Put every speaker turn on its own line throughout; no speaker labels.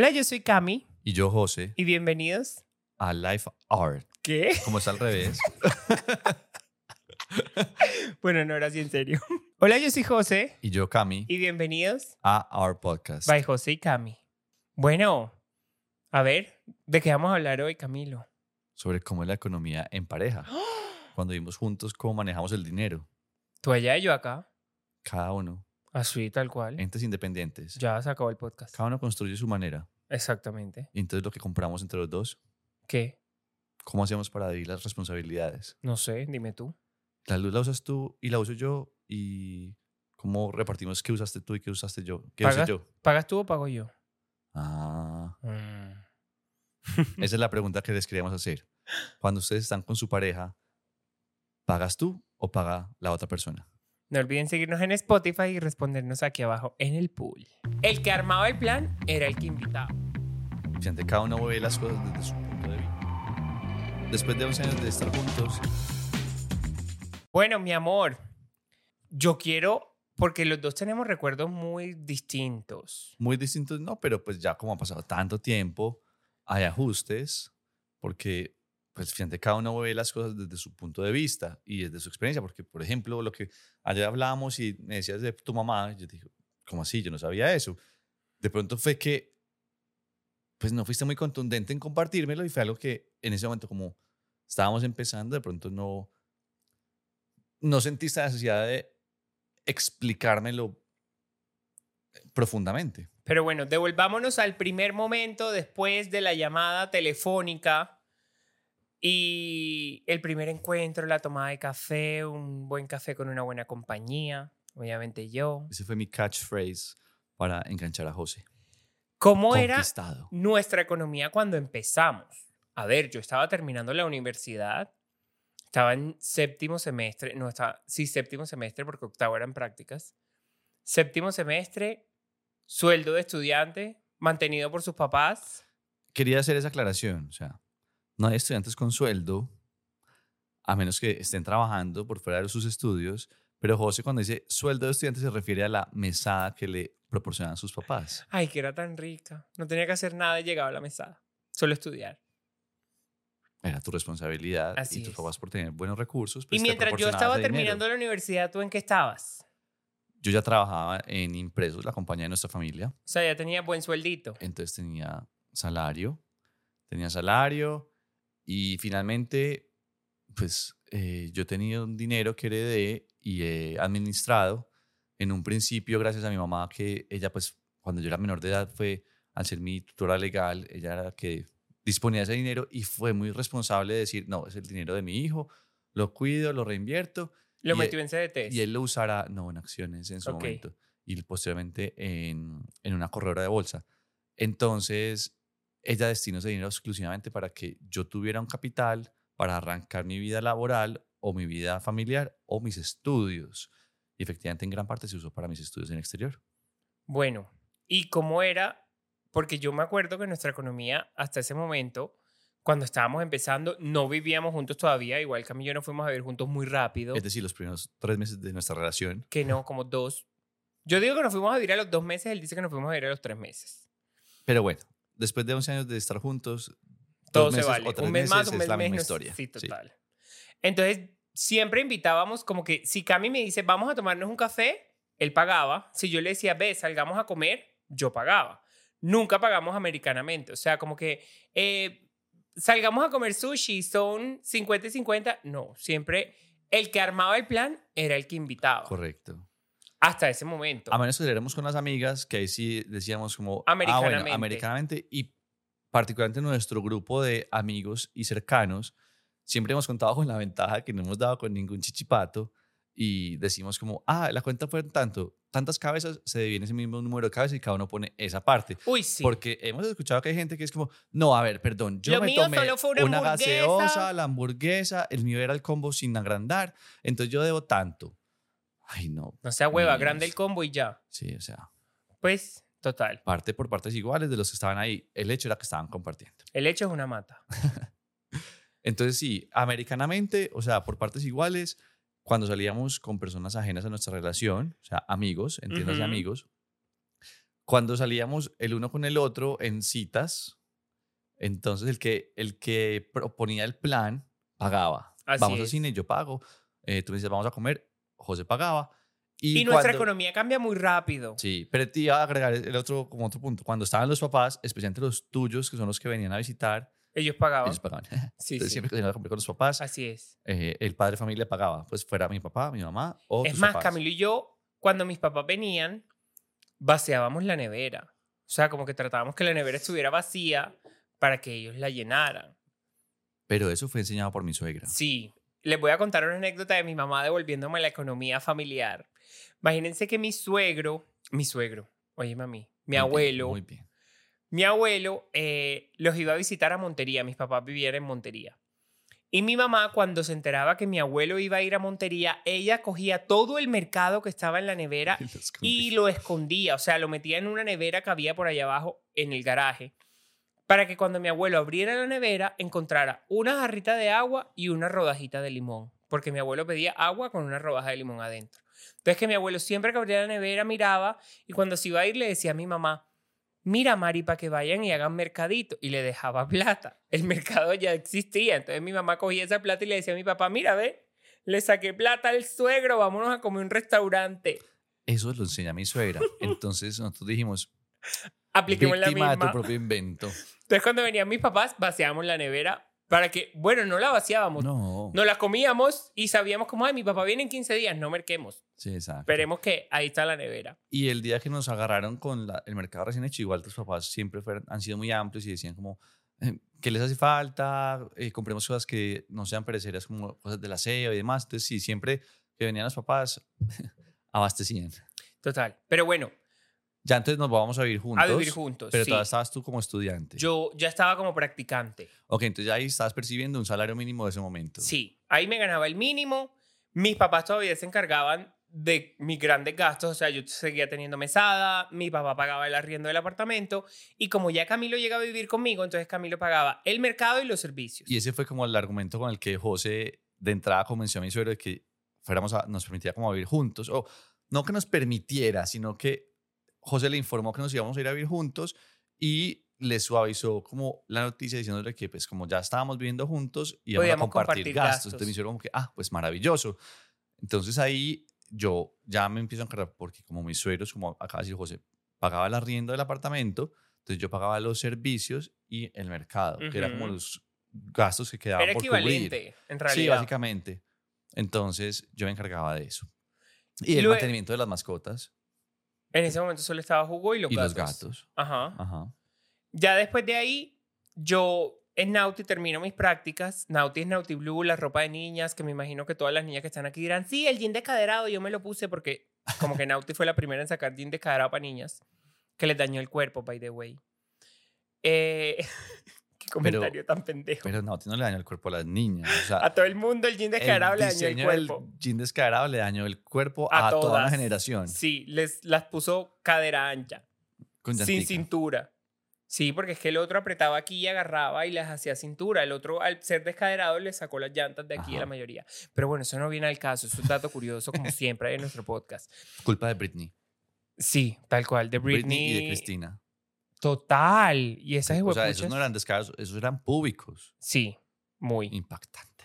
Hola, yo soy Cami
Y yo, José,
y bienvenidos.
a Life Art.
¿Qué?
Como es al revés.
Bueno, no, ahora sí en serio. Hola, yo soy José
Y yo, Cami,
y bienvenidos
a Our Podcast.
by José y Cami. Bueno, a ver, ¿de qué vamos a hablar hoy, Camilo?
Sobre cómo es la economía en pareja. Cuando vivimos juntos, cómo manejamos el dinero.
Tú allá y yo acá.
Cada uno.
Así, tal cual.
Entes independientes.
Ya se acabó el podcast.
Cada uno construye su manera.
Exactamente.
Y entonces lo que compramos entre los dos,
¿Qué?
¿cómo hacemos para dividir las responsabilidades?
No sé, dime tú.
La luz la usas tú y la uso yo. ¿Y cómo repartimos qué usaste tú y qué usaste yo? ¿Qué usé
¿Pagas?
yo?
¿Pagas tú o pago yo?
Ah,
Mm.
esa es la pregunta que les queríamos hacer. Cuando ustedes están con su pareja, ¿pagas tú o paga la otra persona?
No olviden seguirnos en Spotify y respondernos aquí abajo en el pool. El que armaba el plan era el que invitaba.
Fíjate, cada uno ve las cosas desde su punto de vista. Después de 11 años de estar juntos,
Bueno, mi amor, yo quiero, porque los dos tenemos recuerdos muy distintos.
muy distintos, no, pero pues ya como ha pasado tanto tiempo, hay ajustes, porque pues fíjate, cada uno ve las cosas desde su punto de vista y desde su experiencia, porque por ejemplo, lo que ayer hablábamos y me decías de tu mamá, yo dije, ¿cómo así? Yo no sabía eso. De pronto fue que, pues no fuiste muy contundente en compartírmelo y fue algo que en ese momento como estábamos empezando, de pronto no, no sentiste la necesidad de explicármelo profundamente.
Pero bueno, devolvámonos al primer momento después de la llamada telefónica y el primer encuentro, la tomada de café, un buen café con una buena compañía, obviamente yo.
Ese fue mi catchphrase para enganchar a José.
¿Cómo era nuestra economía cuando empezamos? A ver, yo estaba terminando la universidad, estaba en séptimo semestre, no estaba, sí, séptimo semestre porque octavo eran prácticas. Séptimo semestre, sueldo de estudiante, mantenido por sus papás.
Quería hacer esa aclaración. O sea, no hay estudiantes con sueldo, a menos que estén trabajando por fuera de sus estudios. Pero José, cuando dice sueldo de estudiante, se refiere a la mesada que le proporcionan sus papás.
Ay, que era tan rica. No tenía que hacer nada y llegaba a la mesada. Solo estudiar.
Era tu responsabilidad
Así
y tus
es.
papás por tener buenos recursos.
Y
pues, te
mientras yo
proporcionaban
estaba
dinero.
terminando la universidad, ¿tú en qué estabas?
Yo ya trabajaba en Impresos, la compañía de nuestra familia.
O sea, ya tenía buen sueldito.
Entonces tenía salario, tenía salario y finalmente, pues eh, yo tenía un dinero que heredé y he administrado. En un principio, gracias a mi mamá, que ella, pues, cuando yo era menor de edad, fue al ser mi tutora legal, ella era la que disponía de ese dinero y fue muy responsable de decir, no, es el dinero de mi hijo, lo cuido, lo reinvierto
Lo metió
e-
en CDT.
y él lo usará, no, en acciones en su momento, y posteriormente en, en una corredora de bolsa. Entonces, ella destinó ese dinero exclusivamente para que yo tuviera un capital para arrancar mi vida laboral o mi vida familiar o mis estudios. Y efectivamente, en gran parte se usó para mis estudios en el exterior.
Bueno, ¿y cómo era? Porque yo me acuerdo que nuestra economía hasta ese momento, cuando estábamos empezando, no vivíamos juntos todavía. Igual y yo nos fuimos a vivir juntos muy rápido.
Es decir, los primeros tres meses de nuestra relación.
Que no, como dos. Yo digo que nos fuimos a vivir a los dos meses, él dice que nos fuimos a vivir a los tres meses.
Pero bueno, después de 11 años de estar juntos,
Todo
dos
se
meses
vale.
o tres
Un mes más,
meses
un
es
mes
la misma
menos.
historia.
Sí,
Sí.
total. Entonces, siempre invitábamos como que si Cami me dice, vamos a tomarnos un café, él pagaba. Si yo le decía, ve, salgamos a comer, yo pagaba. Nunca pagamos americanamente. O sea, como que eh, salgamos a comer sushi, son 50 y 50. No, siempre el que armaba el plan era el que invitaba.
Correcto.
Hasta ese momento.
A menos que saliéramos con las amigas, que ahí sí decíamos como... Ah,
Americanamente.
bueno, americanamente. Y particularmente nuestro grupo de amigos y cercanos, siempre hemos contado con la ventaja que no hemos dado con ningún chichipato y decimos como, ah, la cuenta fue tanto, tantas cabezas, se divide ese mismo número de cabezas y cada uno pone esa parte.
Uy, sí.
Porque hemos escuchado que hay gente que es como, no, a ver, perdón, yo
Lo
me
mío
tomé
solo fue una hamburguesa".
gaseosa, la hamburguesa, el mío era el combo sin agrandar, entonces yo debo tanto. Ay, no.
no sea hueva,
niños.
grande el combo y ya.
Sí, o sea,
Pues, total.
parte por partes iguales de los que estaban ahí. El hecho era que estaban compartiendo.
El hecho es una mata.
Entonces, sí, americanamente, o sea, por partes iguales, cuando salíamos con personas ajenas a nuestra relación, o sea, amigos, entiendas
Ujú.
amigos, cuando salíamos el uno con el otro en citas, entonces el que, el que proponía el plan pagaba.
Así
vamos al cine, yo pago. Eh, tú me dices, vamos a comer, José pagaba.
Y, nuestra
cuando-
economía cambia muy rápido.
Sí, pero te iba a agregar el otro, como otro punto. Cuando estaban los papás, especialmente los tuyos, que son los que venían a visitar,
Ellos pagaban.
ellos pagaban.
Sí,
Entonces,
sí.
siempre que tenía que comer con los papás,
Así es.
eh, el padre de familia pagaba. Pues fuera mi papá, mi mamá o
Es
tus
más,
papás.
Camilo y yo, cuando mis papás venían, vaciábamos la nevera. O sea, como que tratábamos que la nevera estuviera vacía para que ellos la llenaran.
Pero eso fue enseñado por mi suegra.
Sí, les voy a contar una anécdota de mi mamá devolviéndome la economía familiar. Imagínense que mi suegro, mi suegro, oye mami, mi
Muy bien,
abuelo,
muy bien.
mi abuelo eh, los iba a visitar a Montería, mis papás vivían en Montería. Y mi mamá, cuando se enteraba que mi abuelo iba a ir a Montería, ella cogía todo el mercado que estaba en la nevera
Y los
y lo escondía, o sea, lo metía en una nevera que había por allá abajo en el garaje, para que cuando mi abuelo abriera la nevera encontrara una jarrita de agua y una rodajita de limón, porque mi abuelo pedía agua con una rodaja de limón adentro. Entonces que mi abuelo siempre que abría la nevera miraba y cuando se iba a ir le decía a mi mamá, mira Mari, para que vayan y hagan mercadito, y le dejaba plata. El mercado ya existía, entonces mi mamá cogía esa plata y le decía a mi papá, mira, ve, le saqué plata al suegro, vámonos a comer a un restaurante.
Eso lo enseña mi suegra. Entonces nosotros dijimos,
Apliquemos la misma.
tu propio invento.
Entonces, cuando venían mis papás, vaciábamos la nevera para que, bueno, no la vaciábamos, no,
No.
la comíamos y sabíamos como, ay, mi papá viene en 15 días, no merquemos.
Sí, exacto.
Esperemos que ahí está la nevera.
Y el día que nos agarraron con la- el mercado recién hecho, igual tus papás siempre fueron- han sido muy amplios y decían como, eh, ¿qué les hace falta? Eh, compremos cosas que no sean perecederas como cosas del aseo y demás. Entonces, sí, siempre que venían los papás, abastecían.
Total. Pero bueno,
Ya entonces nos vamos a vivir juntos.
a vivir juntos.
Pero
sí.
todavía estabas tú como estudiante.
Yo ya estaba como practicante.
Ok, entonces ahí estabas percibiendo un salario mínimo de ese momento.
Sí, ahí me ganaba el mínimo. Mis papás todavía se encargaban de mis grandes gastos, o sea, yo seguía teniendo mesada, mi papá pagaba el arriendo del apartamento y como ya Camilo llega a vivir conmigo, entonces Camilo pagaba el mercado y los servicios.
Y ese fue como el argumento con el que José de entrada convenció a mi suegro de que fuéramos a, nos permitía como vivir juntos. O no que nos permitiera, sino que José le informó que nos íbamos a ir a vivir juntos y le suavizó como la noticia diciéndole que pues como ya estábamos viviendo juntos íbamos a compartir,
compartir
gastos.
gastos.
Entonces me hicieron como que, ah, pues maravilloso. Entonces ahí yo ya me empiezo a encargar porque como mis suegros, como acaba de decir José, pagaba el arriendo del apartamento, entonces yo pagaba los servicios y el mercado, que era como los gastos que quedaban
Era
por cubrir.
equivalente, en
Sí,
realidad.
básicamente. Entonces yo me encargaba de eso. Y el mantenimiento de las mascotas
En ese momento solo estaba Hugo y los
y
gatos.
los gatos.
Ajá.
Ajá.
Ya después de ahí, yo en Nauti termino mis prácticas. Nauti es Nauti Blue, la ropa de niñas, que me imagino que todas las niñas que están aquí dirán, sí, el jean descaderado, yo me lo puse porque como que Nauti fue la primera en sacar jean descaderado para niñas, que les dañó el cuerpo, by the way. Eh, comentario tan pendejo.
Pero no, no le dañó el cuerpo a las niñas. O sea,
a todo el mundo el jean descaderado le dañó el cuerpo.
jean descaderado le dañó el cuerpo
A
a, toda
todas.
generación.
Sí, les las puso cadera ancha.
Con
sin cintura. Sí, porque es que el otro apretaba aquí y agarraba y les hacía cintura. El otro, al ser descaderado, le sacó las llantas de aquí a la mayoría. Pero bueno, eso no viene al caso. Es un dato curioso, como siempre, en nuestro podcast.
Culpa de Britney.
Sí, tal cual. De Britney.
y de Cristina.
Total. Y esas
O sea, esos no eran descarados, esos eran públicos.
Sí, muy.
Impactante.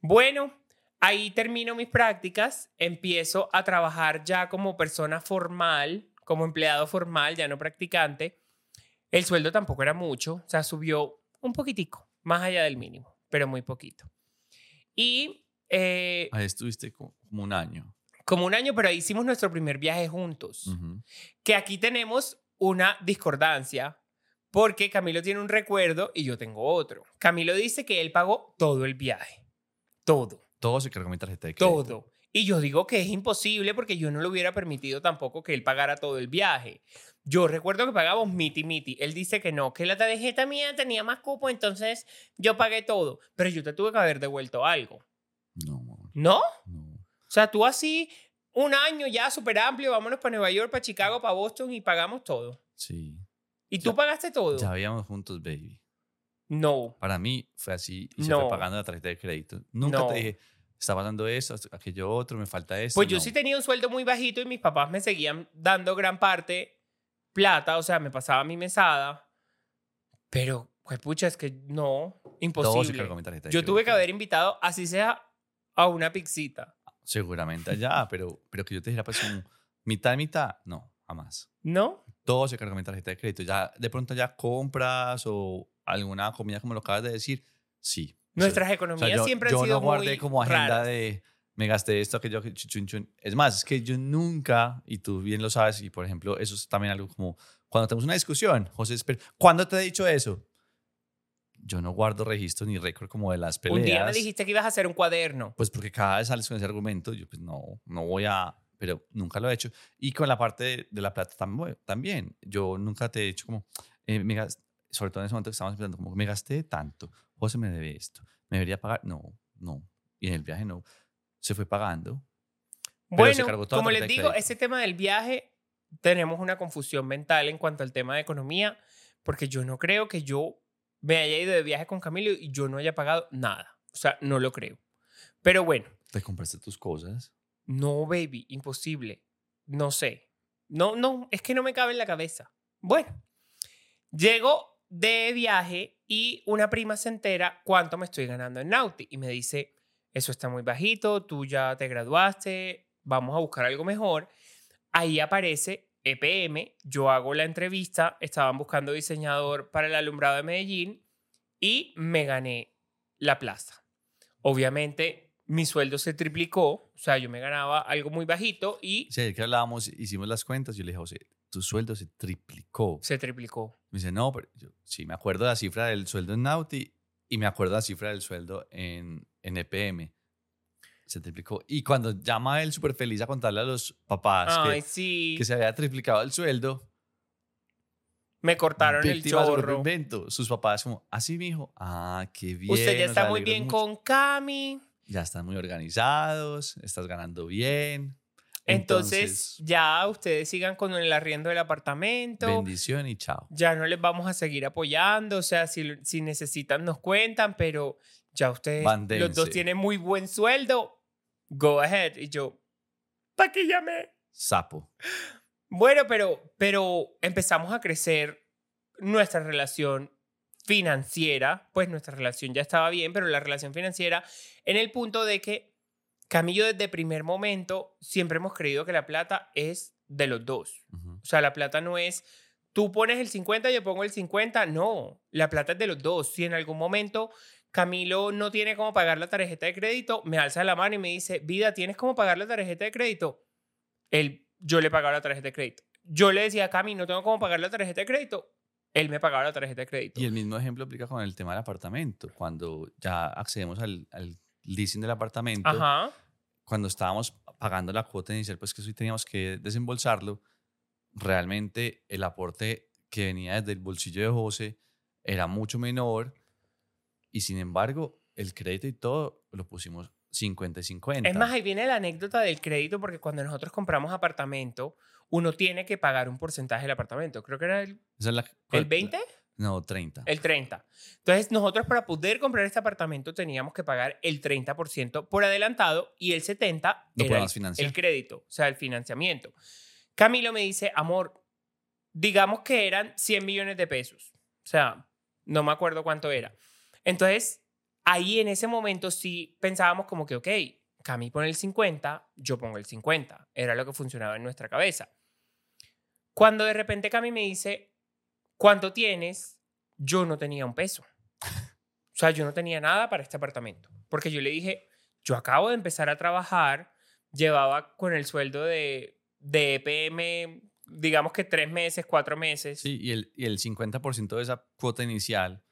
Bueno, ahí termino mis prácticas. Empiezo a trabajar ya como persona formal, como empleado formal, ya no practicante. El sueldo tampoco era mucho, o sea, subió un poquitico, más allá del mínimo, pero muy poquito. Y eh,
Ahí estuviste co- como un año.
como un año, pero ahí hicimos nuestro primer viaje juntos. Que aquí tenemos una discordancia, porque Camilo tiene un recuerdo y yo tengo otro. Camilo dice que él pagó todo el viaje, todo.
Todo se cargó mi tarjeta de crédito.
Todo. Y yo digo que es imposible porque yo no le hubiera permitido tampoco que él pagara todo el viaje. Yo recuerdo que pagábamos miti miti. Él dice que no, que la tarjeta mía tenía más cupo, entonces yo pagué todo. Pero yo te tuve que haber devuelto algo.
No, amor,
¿No?
no.
O sea, tú así, un año ya súper amplio, vámonos para Nueva York, para Chicago, para Boston y pagamos todo.
Sí.
¿Y tú
Ya-
pagaste todo?
Ya habíamos juntos, baby.
No.
Para mí fue así y se
No.
fue pagando la tarjeta de crédito. Nunca
No.
te dije, está pasando eso, aquello otro, me falta esto.
Pues yo sí tenía un sueldo muy bajito y mis papás me seguían dando gran parte plata, o sea, me pasaba mi mesada, pero, pues pucha, es que no,
Todo se
imposible.
cargó mi tarjeta de
Yo tuve que haber invitado, así sea, a una pixita.
Seguramente allá, pero, pero que yo te dijera, pues, un mitad, mitad, no, jamás.
¿No?
Todo se cargó mi tarjeta de crédito. Ya, de pronto ya compras o alguna comida, como lo acabas de decir, sí. O sea,
Nuestras
o sea,
economías
yo,
siempre
yo
han sido
no guardé
muy
como agenda
raras.
de me gasté esto, aquello, que chun, chun. Es más, es que yo nunca, y tú bien lo sabes, y por ejemplo, eso es también algo como cuando tenemos una discusión, José, ¿cuándo te he dicho eso? Yo no guardo registro ni récord como de las peleas.
Un día me dijiste que ibas a hacer un cuaderno.
Pues porque cada vez sales con ese argumento, yo pues no, no voy a, pero nunca lo he hecho. Y con la parte de, de la plata tam- también, yo nunca te he dicho como, eh, me gas- sobre todo en ese momento que estábamos pensando, como me gasté tanto, José me debe esto, me debería pagar, no, no, y en el viaje no, se fue pagando. Se
Bueno, como les digo, ese tema del viaje, tenemos una confusión mental en cuanto al tema de economía, porque yo no creo que yo me haya ido de viaje con Camilo y yo no haya pagado nada. O sea, no lo creo. Pero bueno,
Te compraste tus cosas.
no, baby, imposible. No sé. No, no, es que no me cabe en la cabeza. Bueno, llego de viaje y una prima se entera cuánto me estoy ganando en Nauti y me dice, eso está muy bajito, tú ya te graduaste, vamos a buscar algo mejor. Ahí aparece EPM, yo hago la entrevista, estaban buscando diseñador para el alumbrado de Medellín y me gané la plaza. Obviamente mi sueldo se triplicó, o sea, yo me ganaba algo muy bajito y
Sí, que hablábamos, hicimos las cuentas, yo le dije, José, tu sueldo se triplicó.
se triplicó.
Me dice, no, pero yo sí me acuerdo de la cifra del sueldo en Nauti y me acuerdo de la cifra del sueldo en, en EPM. Se triplicó. Y cuando llama él súper feliz a contarle a los papás
Ay,
que,
sí,
que se había triplicado el sueldo,
me cortaron el chorro.
Sus papás como, así, mi hijo, ah, qué bien.
Usted ya está muy bien
mucho.
con Cami.
Ya están muy organizados, estás ganando bien.
Entonces, ya ustedes sigan con el arriendo del apartamento.
bendición y chao.
Ya no les vamos a seguir apoyando. O sea, si, si necesitan, nos cuentan, pero ya ustedes los dos tienen muy buen sueldo. Go ahead. Y yo, ¿para qué llamé?
Sapo.
Bueno, pero, pero empezamos a crecer nuestra relación financiera, pues nuestra relación ya estaba bien, pero la relación financiera en el punto de que Camillo desde primer momento siempre hemos creído que la plata es de los dos.
Ujú.
O sea, la plata no es tú pones el 50, yo pongo el 50, no, la plata es de los dos. Si en algún momento Camilo no tiene cómo pagar la tarjeta de crédito, me alza la mano y me dice, vida, ¿tienes cómo pagar la tarjeta de crédito? Él, yo le pagaba la tarjeta de crédito. Yo le decía a Cami, no tengo cómo pagar la tarjeta de crédito. Él me pagaba la tarjeta de crédito.
Y el mismo ejemplo aplica con el tema del apartamento. Cuando ya accedemos al, al leasing del apartamento,
Ajá.
cuando estábamos pagando la cuota inicial, pues que sí teníamos que desembolsarlo, realmente el aporte que venía desde el bolsillo de José era mucho menor y sin embargo el crédito y todo lo pusimos 50 y 50.
Es más, ahí viene la anécdota del crédito, porque cuando nosotros compramos apartamento, uno tiene que pagar un porcentaje del apartamento. Creo que era el,
la-
el 20.
No, 30.
El 30. Entonces, nosotros para poder comprar este apartamento teníamos que pagar el 30% por adelantado y el 70%
No
era el, el crédito, o sea, el financiamiento. Camilo me dice, amor, digamos que eran 100 millones de pesos. O sea, no me acuerdo cuánto era. Entonces, ahí en ese momento sí pensábamos como que, ok, Cami pone el 50, yo pongo el 50. Era lo que funcionaba en nuestra cabeza. Cuando de repente Cami me dice, ¿cuánto tienes? Yo no tenía un peso. O sea, yo no tenía nada para este apartamento. Porque yo le dije, yo acabo de empezar a trabajar, llevaba con el sueldo de, de EPM, digamos que tres meses, cuatro meses.
Sí, y el, y el 50% de esa cuota inicial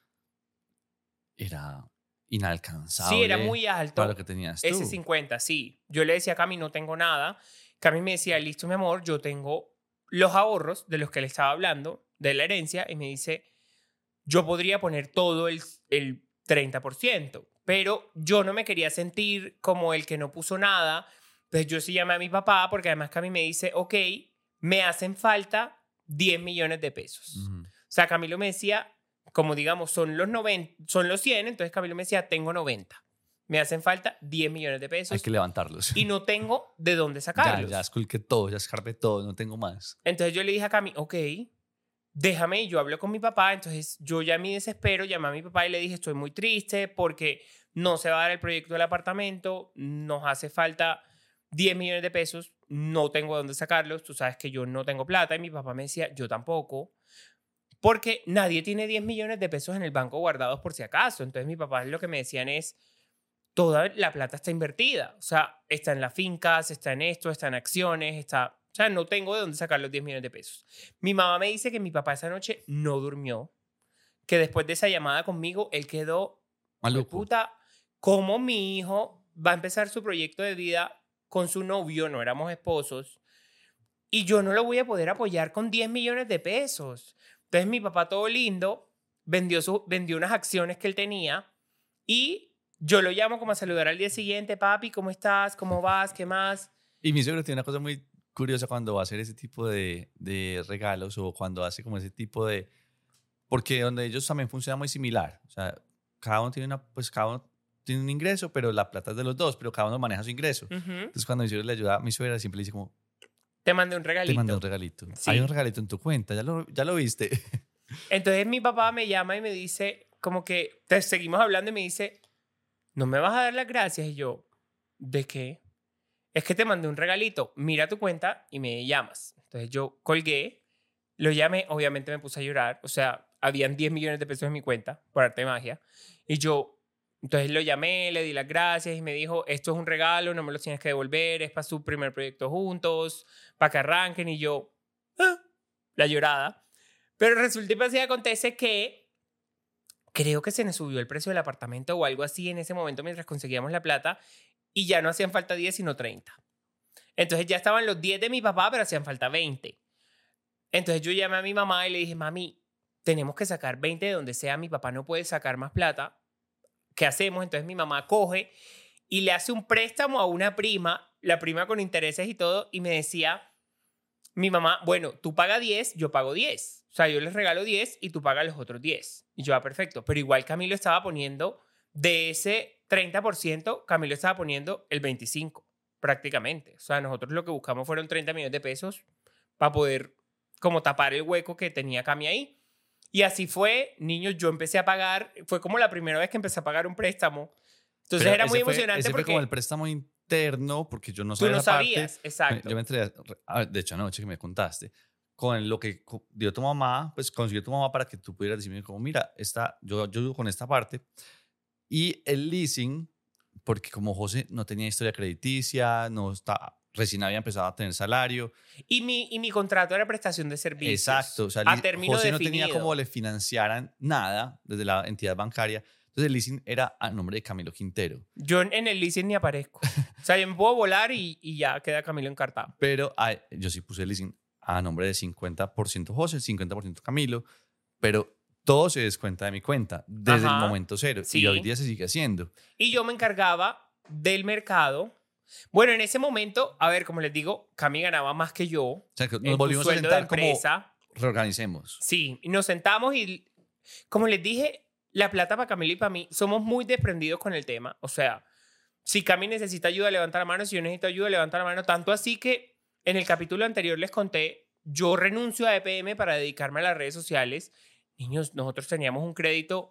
era inalcanzable.
Sí, era muy alto.
para lo que tenías tú.
Ese 50, sí. Yo le decía a Cami, no tengo nada. Cami me decía, listo, mi amor, yo tengo los ahorros de los que le estaba hablando, de la herencia, y me dice, yo podría poner todo el, el 30%, pero yo no me quería sentir como el que no puso nada. Entonces yo sí llamé a mi papá, porque además Cami me dice, ok, me hacen falta 10 millones de pesos.
Ujú.
O sea, Camilo me decía, como digamos, son los 90, son los 100, entonces Camilo me decía, tengo 90. me hacen falta 10 millones de pesos
Hay que levantarlos.
y no tengo de dónde
ya,
sacarlos.
ya esculqué todo, ya escarpé todo, no tengo más.
Entonces yo le dije a Cami, ok, déjame, y yo hablo con mi papá. Entonces yo ya mi desespero llamé a mi papá y le dije, estoy muy triste porque no se va a dar el proyecto del apartamento, nos hace falta 10 millones de pesos, no tengo dónde sacarlos, tú sabes que yo no tengo plata. Y mi papá me decía, yo tampoco. Porque nadie tiene 10 millones de pesos en el banco guardados por si acaso. Entonces mi papá lo que me decían es, toda la plata está invertida. O sea, está en las fincas, está en esto, está en acciones, está... O sea, no tengo de dónde sacar los 10 millones de pesos. Mi mamá me dice que mi papá esa noche no durmió, que después de esa llamada conmigo, él quedó,
Maluco.
puta, ¿cómo mi hijo va a empezar su proyecto de vida con su novio? No éramos esposos. Y yo no lo voy a poder apoyar con 10 millones de pesos. Entonces mi papá todo lindo vendió, su, vendió unas acciones que él tenía y yo lo llamo como a saludar al día siguiente, papi, ¿cómo estás? ¿Cómo vas? ¿Qué más?
Y mi suegro tiene una cosa muy curiosa cuando va a hacer ese tipo de, de regalos o cuando hace como ese tipo de... Porque donde ellos también funciona muy similar. O sea, cada uno tiene una, pues cada uno tiene un ingreso, pero la plata es de los dos, pero cada uno maneja su ingreso. Entonces cuando mi suegro le ayuda a mi suegra siempre le dice como,
Te mandé un regalito.
te mandé un regalito.
Sí.
Hay un regalito en tu cuenta, ya lo, ya lo viste.
Entonces mi papá me llama y me dice, como que te seguimos hablando y me dice, ¿no me vas a dar las gracias? Y yo, ¿de qué? Es que te mandé un regalito, mira tu cuenta y me llamas. Entonces yo colgué, lo llamé, obviamente me puse a llorar, o sea, habían 10 millones de pesos en mi cuenta por arte de magia. Y yo, entonces lo llamé, le di las gracias y me dijo, esto es un regalo, no me lo tienes que devolver, es para su primer proyecto juntos, para que arranquen. Y yo, "Ah", la llorada. Pero resulta y y acontece que creo que se nos subió el precio del apartamento o algo así en ese momento mientras conseguíamos la plata y ya no hacían falta 10 sino 30. Entonces ya estaban los 10 de mi papá, pero hacían falta 20. Entonces yo llamé a mi mamá y le dije, mami, tenemos que sacar 20 de donde sea, mi papá no puede sacar más plata. ¿Qué hacemos? Entonces mi mamá coge y le hace un préstamo a una prima, la prima con intereses y todo, y me decía, mi mamá, bueno, tú pagas 10, yo pago 10. O sea, yo les regalo 10 y tú pagas los otros 10. Y yo, ah, perfecto. Pero igual Camilo estaba poniendo, de ese 30%, Camilo estaba poniendo el 25%, prácticamente. O sea, nosotros lo que buscamos fueron 30 millones de pesos para poder como tapar el hueco que tenía Cami ahí. Y así fue, niños, yo empecé a pagar, fue como la primera vez que empecé a pagar un préstamo. Entonces
Pero
era muy
fue-
emocionante
ese
porque
fue como el préstamo interno, porque yo no
tú
sabía
no
esa parte.
sabías, exacto.
Yo me enteré, ah, de hecho, anoche que me contaste, con lo que dio tu mamá, pues consiguió tu mamá para que tú pudieras decirme como, mira, esta, yo, yo con esta parte. Y el leasing, porque como José no tenía historia crediticia, no está, recién había empezado a tener salario.
Y mi, y mi contrato era prestación de servicios.
Exacto. O sea,
a término
José no tenía
definido.
como le financiaran nada desde la entidad bancaria. Entonces el leasing era a nombre de Camilo Quintero.
Yo en, en el leasing ni aparezco. o sea, yo me puedo volar y, y ya queda Camilo encartado.
Pero ay, yo sí puse el leasing a nombre de 50% José, 50% Camilo, pero todo se descuenta de mi cuenta desde
Ajá,
el momento cero.
sí.
Y hoy día se sigue haciendo.
Y yo me encargaba del mercado. Bueno, en ese momento, a ver, como les digo, Cami ganaba más que yo.
O sea, que nos volvimos a sentar como reorganicemos.
Sí, y nos sentamos y, como les dije, la plata para Camilo y para mí, somos muy desprendidos con el tema. O sea, si Cami necesita ayuda, levanta la mano. Si yo necesito ayuda, levanta la mano. Tanto así que en el capítulo anterior les conté, yo renuncio a EPM para dedicarme a las redes sociales. Niños, nosotros teníamos un crédito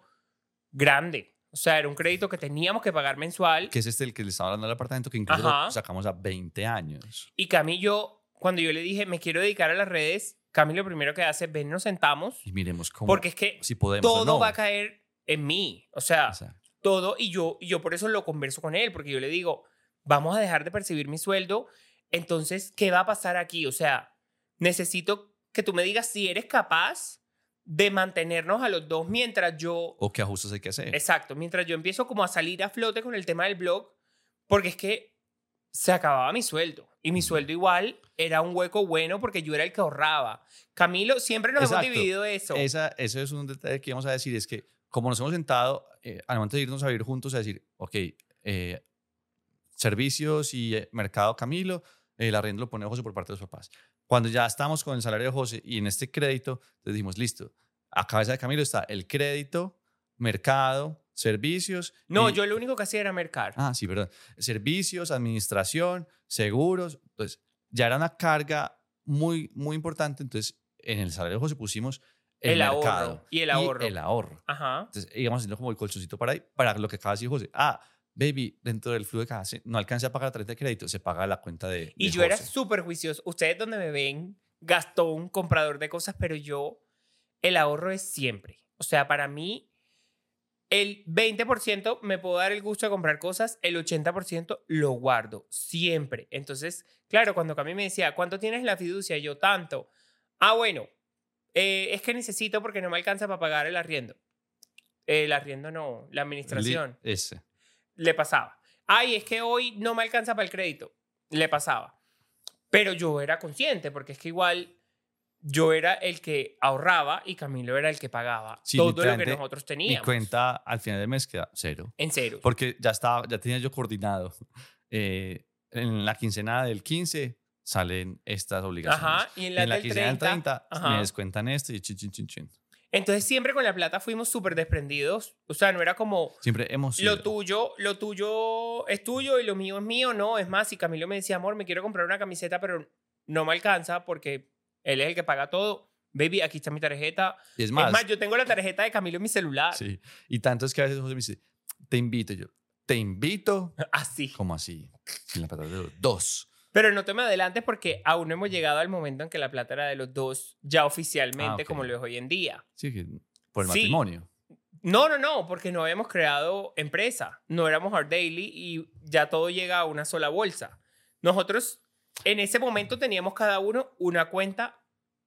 grande. O sea, era un crédito que teníamos que pagar mensual.
Que es este el que le estaba hablando al apartamento, que incluso
Ajá.
lo sacamos a 20 años.
Y Cami, yo, cuando yo le dije, me quiero dedicar a las redes, Cami lo primero que hace, ven, nos sentamos.
Y miremos cómo,
Porque es que
si podemos o
todo
no.
va a caer en mí. O sea,
O sea,
todo. Y yo, y yo por eso lo converso con él, porque yo le digo, vamos a dejar de percibir mi sueldo. Entonces, ¿qué va a pasar aquí? O sea, necesito que tú me digas si eres capaz de mantenernos a los dos mientras yo
o qué ajustes hay que hacer.
Exacto, mientras yo empiezo como a salir a flote con el tema del blog, porque es que se acababa mi sueldo. Y mi sueldo igual era un hueco bueno porque yo era el que ahorraba. Camilo, siempre nos
Exacto.
hemos dividido eso.
Esa, eso es un detalle que íbamos a decir, es que como nos hemos sentado eh, al momento de irnos a vivir juntos, a decir, ok, eh, servicios y eh, mercado Camilo, el arriendo lo pone José por parte de los papás. Cuando ya estamos con el salario de José y en este crédito, entonces dijimos, listo, a cabeza de Camilo está el crédito, mercado, servicios.
No,
y-
yo lo único que hacía era mercar.
Ah, sí, perdón. Servicios, administración, seguros. Entonces, ya era una carga muy, muy importante. Entonces, en el salario de José pusimos el,
El ahorro
mercado
y el ahorro.
el ahorro.
Ajá.
Entonces, íbamos haciendo como el colchoncito para ahí, para lo que acaba de decir José. Ah, baby, dentro del flujo de caja no alcancé a pagar la tarjeta de crédito, se paga la cuenta de.
Y
de
yo era
José.
súper juicioso. Ustedes donde me ven, Gastón, comprador de cosas, pero yo, el ahorro es siempre. O sea, para mí, el 20% me puedo dar el gusto de comprar cosas, el 80% lo guardo, siempre. Entonces, claro, cuando Cami me decía, ¿cuánto tienes en la fiducia? Yo, tanto. Ah, bueno, eh, es que necesito porque no me alcanza para pagar el arriendo. El arriendo no, la administración
Ese.
Le pasaba. Ay, es que hoy no me alcanza para el crédito. Le pasaba. Pero yo era consciente, porque es que igual yo era el que ahorraba y Camilo era el que pagaba
Sí,
todo lo que nosotros
Mi
teníamos.
cuenta al final del mes queda cero.
En cero.
Porque ya estaba, ya tenía yo coordinado. eh, en la quincena del 15 salen estas obligaciones.
Ajá. Y en la,
en la
del
quincena del
30.
30
ajá.
me descuentan esto y chin, chin, chin, chin.
Entonces siempre con la plata fuimos súper desprendidos. O sea, no era como
Siempre hemos sido.
lo tuyo, lo tuyo es tuyo y lo mío es mío. No, es más, si Camilo me decía, amor, me quiero comprar una camiseta, pero no me alcanza porque él es el que paga todo. Baby, aquí está mi tarjeta.
Y es
Es
más,
más, yo tengo la tarjeta de Camilo en mi celular.
sí. Y tanto es que a veces José me dice, te invito. Yo, te invito.
Así.
como así? Sin la plata de dos.
Pero no te me adelantes porque aún no hemos llegado al momento en que la plata era de los dos ya oficialmente
Ah, ok.
como lo es hoy en día.
Sí, que por el
Sí.
matrimonio.
No, no, no, porque no habíamos creado empresa. No éramos Hard Daily y ya todo llega a una sola bolsa. Nosotros en ese momento teníamos cada uno una cuenta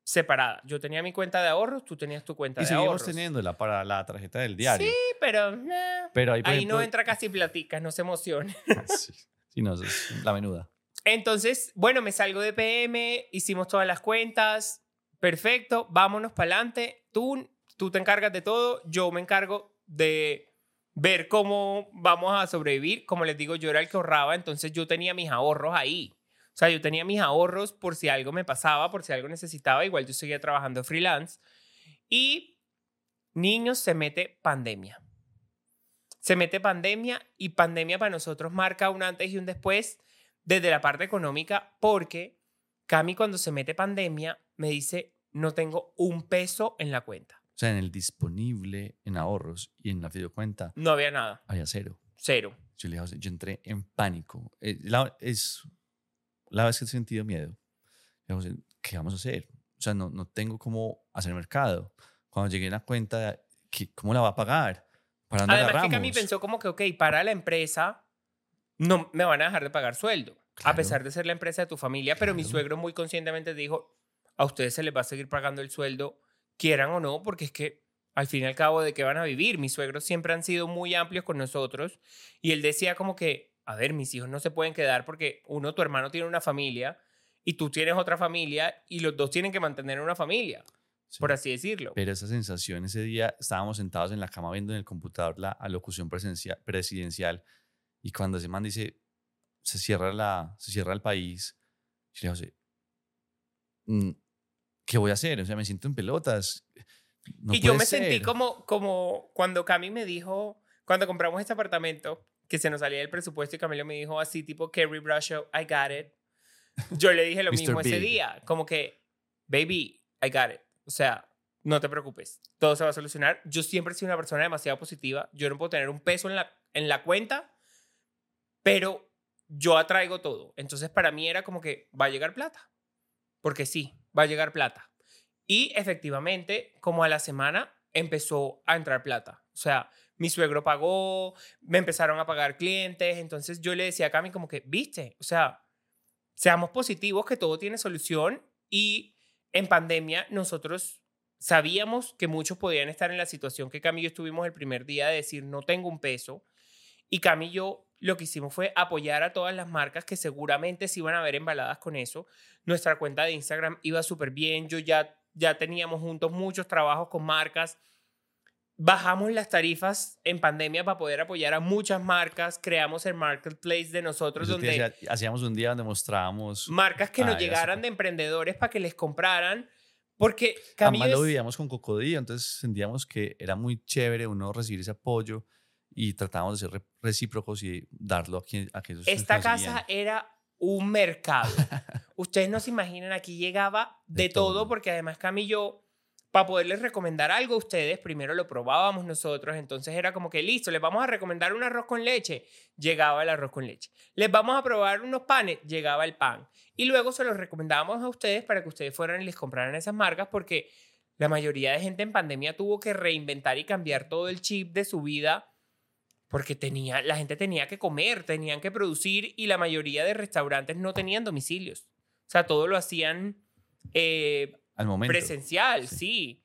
separada. Yo tenía mi cuenta de ahorros, tú tenías tu cuenta
Y
de
seguimos
ahorros.
teniéndola para la tarjeta del diario.
Sí, pero nah,
Pero ahí,
ahí
ejemplo,
no entra casi platica, no se emocione.
sí, sí, no, es la menuda.
Entonces, bueno, me salgo de PM, hicimos todas las cuentas, perfecto, vámonos para adelante. Tú, tú te encargas de todo, yo me encargo de ver cómo vamos a sobrevivir. Como les digo, yo era el que ahorraba, entonces yo tenía mis ahorros ahí. O sea, yo tenía mis ahorros por si algo me pasaba, por si algo necesitaba, igual yo seguía trabajando freelance. Y niños, se mete pandemia. Se mete pandemia y pandemia para nosotros marca un antes y un después desde la parte económica porque Cami cuando se mete pandemia me dice no tengo un peso en la cuenta.
O sea, en el disponible, en ahorros y en la videocuenta,
No había nada.
había cero.
Cero.
Yo le dije, yo entré en pánico. Eh, la, es la vez que he sentido miedo. ¿qué vamos a hacer? O sea, no, no tengo cómo hacer mercado. Cuando llegué a la cuenta, ¿qué- ¿cómo la va a pagar? ¿Para dónde
Además que? Cami pensó como que, ok, para la empresa no me van a dejar de pagar sueldo. A pesar de ser la empresa de tu familia, pero mi suegro muy conscientemente dijo, a ustedes se les va a seguir pagando el sueldo, quieran o no, porque es que al fin y al cabo de qué van a vivir. Mis suegros siempre han sido muy amplios con nosotros y él decía como que, a ver, mis hijos no se pueden quedar porque uno, tu hermano tiene una familia y tú tienes otra familia y los dos tienen que mantener una familia,
Sí.
por así decirlo.
Pero esa sensación, ese día estábamos sentados en la cama viendo en el computador la alocución presidencial y cuando ese man dice, se cierra, la, se cierra el país, yo le digo, José, mm, ¿qué voy a hacer? O sea, me siento en pelotas. No
y yo me sentí
ser.
como, como cuando Cami me dijo, cuando compramos este apartamento, que se nos salía del presupuesto y Camilo me dijo así tipo, Kerry Bradshaw, I got it. Yo le dije lo mismo ese día, como que, baby, I got it. O sea, no te preocupes, todo se va a solucionar. Yo siempre he sido una persona demasiado positiva. Yo no puedo tener un peso en la, en la cuenta, pero yo atraigo todo. Entonces para mí era como que va a llegar plata. Porque sí, va a llegar plata. Y efectivamente, como a la semana, empezó a entrar plata. O sea, mi suegro pagó, me empezaron a pagar clientes. Entonces yo le decía a Cami como que, viste, o sea, seamos positivos, que todo tiene solución. Y en pandemia nosotros sabíamos que muchos podían estar en la situación que Cami y yo estuvimos el primer día de decir, no tengo un peso. Y Cami lo que hicimos fue apoyar a todas las marcas que seguramente se iban a ver embaladas con eso. Nuestra cuenta de Instagram iba súper bien. Yo ya, ya teníamos juntos muchos trabajos con marcas. Bajamos las tarifas en pandemia para poder apoyar a muchas marcas. Creamos el marketplace de nosotros
Eso
donde
decía, hacíamos un día donde mostrábamos.
marcas que nos
Ah,
llegaran de emprendedores para que les compraran. Porque
Además
Camilo
lo
es-
vivíamos con Cocodía, entonces sentíamos que era muy chévere uno recibir ese apoyo y tratábamos de ser recíprocos y darlo a, quien, a aquellos
Esta casa era un mercado. Ustedes no se imaginan, aquí llegaba de, todo. porque además Cami y yo, para poderles recomendar algo a ustedes, primero lo probábamos nosotros, entonces era como que listo, les vamos a recomendar un arroz con leche, llegaba el arroz con leche. Les vamos a probar unos panes, llegaba el pan. Y luego se los recomendábamos a ustedes para que ustedes fueran y les compraran esas marcas porque la mayoría de gente en pandemia tuvo que reinventar y cambiar todo el chip de su vida porque tenía, la gente tenía que comer, tenían que producir y la mayoría de restaurantes no tenían domicilios. O sea, todo lo hacían eh,
Al momento.
presencial, sí.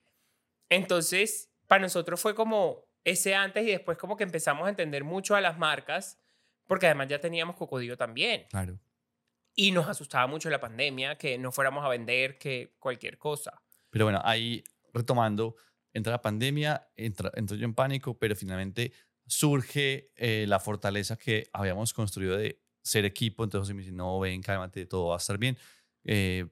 Entonces, para nosotros fue como ese antes y después como que empezamos a entender mucho a las marcas, porque además ya teníamos Cocodilo también.
Claro.
Y nos asustaba mucho la pandemia, que no fuéramos a vender, que cualquier cosa.
Pero bueno, ahí retomando, entra la pandemia, entra, entro yo en pánico, pero finalmente surge eh, la fortaleza que habíamos construido de ser equipo. Entonces me dice, no, ven, cálmate, todo va a estar bien. Eh,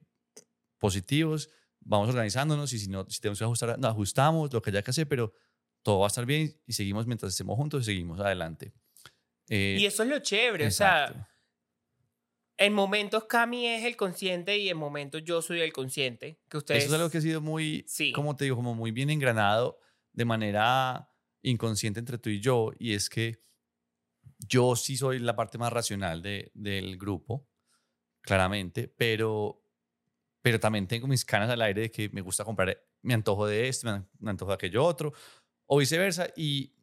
positivos, vamos organizándonos y si, no, si tenemos que ajustar, nos ajustamos, lo que haya que hacer, pero todo va a estar bien y seguimos mientras estemos juntos y seguimos adelante. Eh,
y eso es lo chévere, o sea, en momentos Cami es el consciente y en momentos yo soy el consciente. Que ustedes...
Eso es algo que ha sido muy,
Sí.
como te digo, como muy bien engranado de manera inconsciente entre tú y yo, y es que yo sí soy la parte más racional de, del grupo, claramente, pero, pero también tengo mis canas al aire de que me gusta comprar, me antojo de esto, me an- me antojo de aquello otro, o viceversa, y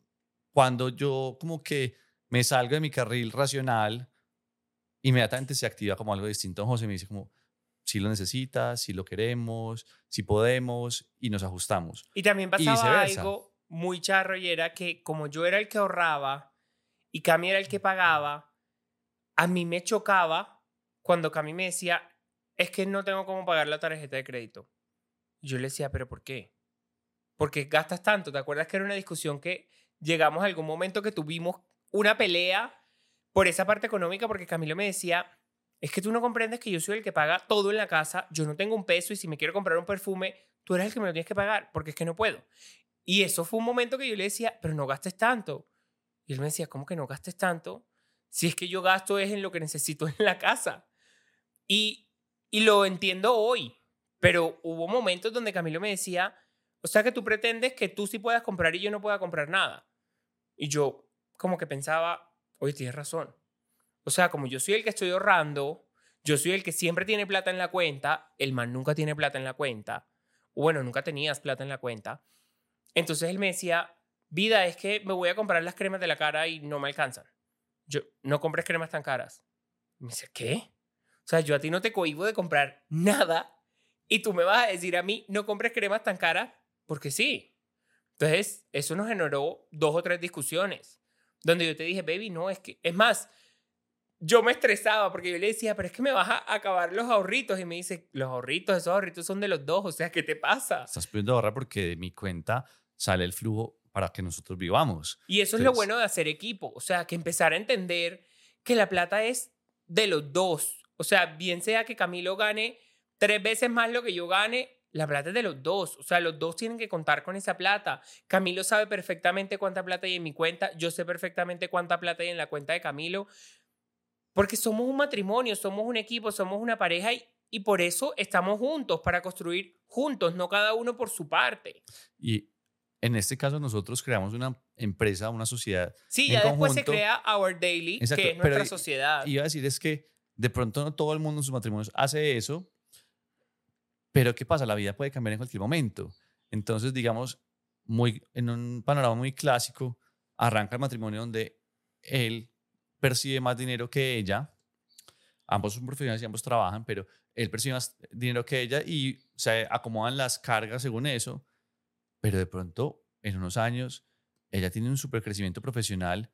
cuando yo como que me salgo de mi carril racional, inmediatamente se activa como algo distinto. José me dice como, si lo necesitas, si lo queremos, si podemos, y nos ajustamos.
Y también pasaba algo muy charro y era que como yo era el que ahorraba y Cami era el que pagaba, a mí me chocaba cuando Cami me decía, es que no tengo cómo pagar la tarjeta de crédito. Yo le decía, pero ¿por qué? Porque gastas tanto. ¿Te acuerdas que era una discusión que llegamos a algún momento que tuvimos una pelea por esa parte económica? Porque Camilo me decía, es que tú no comprendes que yo soy el que paga todo en la casa, yo no tengo un peso y si me quiero comprar un perfume, tú eres el que me lo tienes que pagar porque es que no puedo. Y eso fue un momento que yo le decía, pero no gastes tanto. Y él me decía, ¿cómo que no gastes tanto? Si es que yo gasto es en lo que necesito en la casa. Y, y lo entiendo hoy, pero hubo momentos donde Camilo me decía, o sea que tú pretendes que tú sí puedas comprar y yo no pueda comprar nada. Y yo como que pensaba, oye, tienes razón. O sea, como yo soy el que estoy ahorrando, yo soy el que siempre tiene plata en la cuenta, el man nunca tiene plata en la cuenta. O bueno, nunca tenías plata en la cuenta. Entonces él me decía, vida, es que me voy a comprar las cremas de la cara y no me alcanzan. Yo, no compres cremas tan caras. Me dice, ¿qué? O sea, yo a ti no te cohibo de comprar nada y tú me vas a decir a mí, no compres cremas tan caras porque sí. Entonces, eso nos generó dos o tres discusiones donde yo te dije, baby, no, es que, es más, yo me estresaba porque yo le decía, pero es que me vas a acabar los ahorritos. Y me dice, los ahorritos, esos ahorritos son de los dos, o sea, ¿qué te pasa?
Estás pudiendo ahorrar porque de mi cuenta sale el flujo para que nosotros vivamos.
Y eso es lo bueno de hacer equipo, o sea, que empezar a entender que la plata es de los dos. O sea, bien sea que Camilo gane tres veces más lo que yo gane, la plata es de los dos. O sea, los dos tienen que contar con esa plata. Camilo sabe perfectamente cuánta plata hay en mi cuenta, yo sé perfectamente cuánta plata hay en la cuenta de Camilo, porque somos un matrimonio, somos un equipo, somos una pareja y, y por eso estamos juntos, para construir juntos, no cada uno por su parte.
Y en este caso nosotros creamos una empresa, una sociedad.
Sí, ya después se crea Our Daily,
Exacto,
que es
pero
nuestra
i-
sociedad.
Iba a decir es que de pronto no todo el mundo en sus matrimonios hace eso, pero ¿qué pasa? La vida puede cambiar en cualquier momento. Entonces, digamos, muy, en un panorama muy clásico, arranca el matrimonio donde él percibe más dinero que ella. Ambos son profesionales y ambos trabajan, pero él percibe más dinero que ella y se acomodan las cargas según eso. Pero de pronto, en unos años, ella tiene un super crecimiento profesional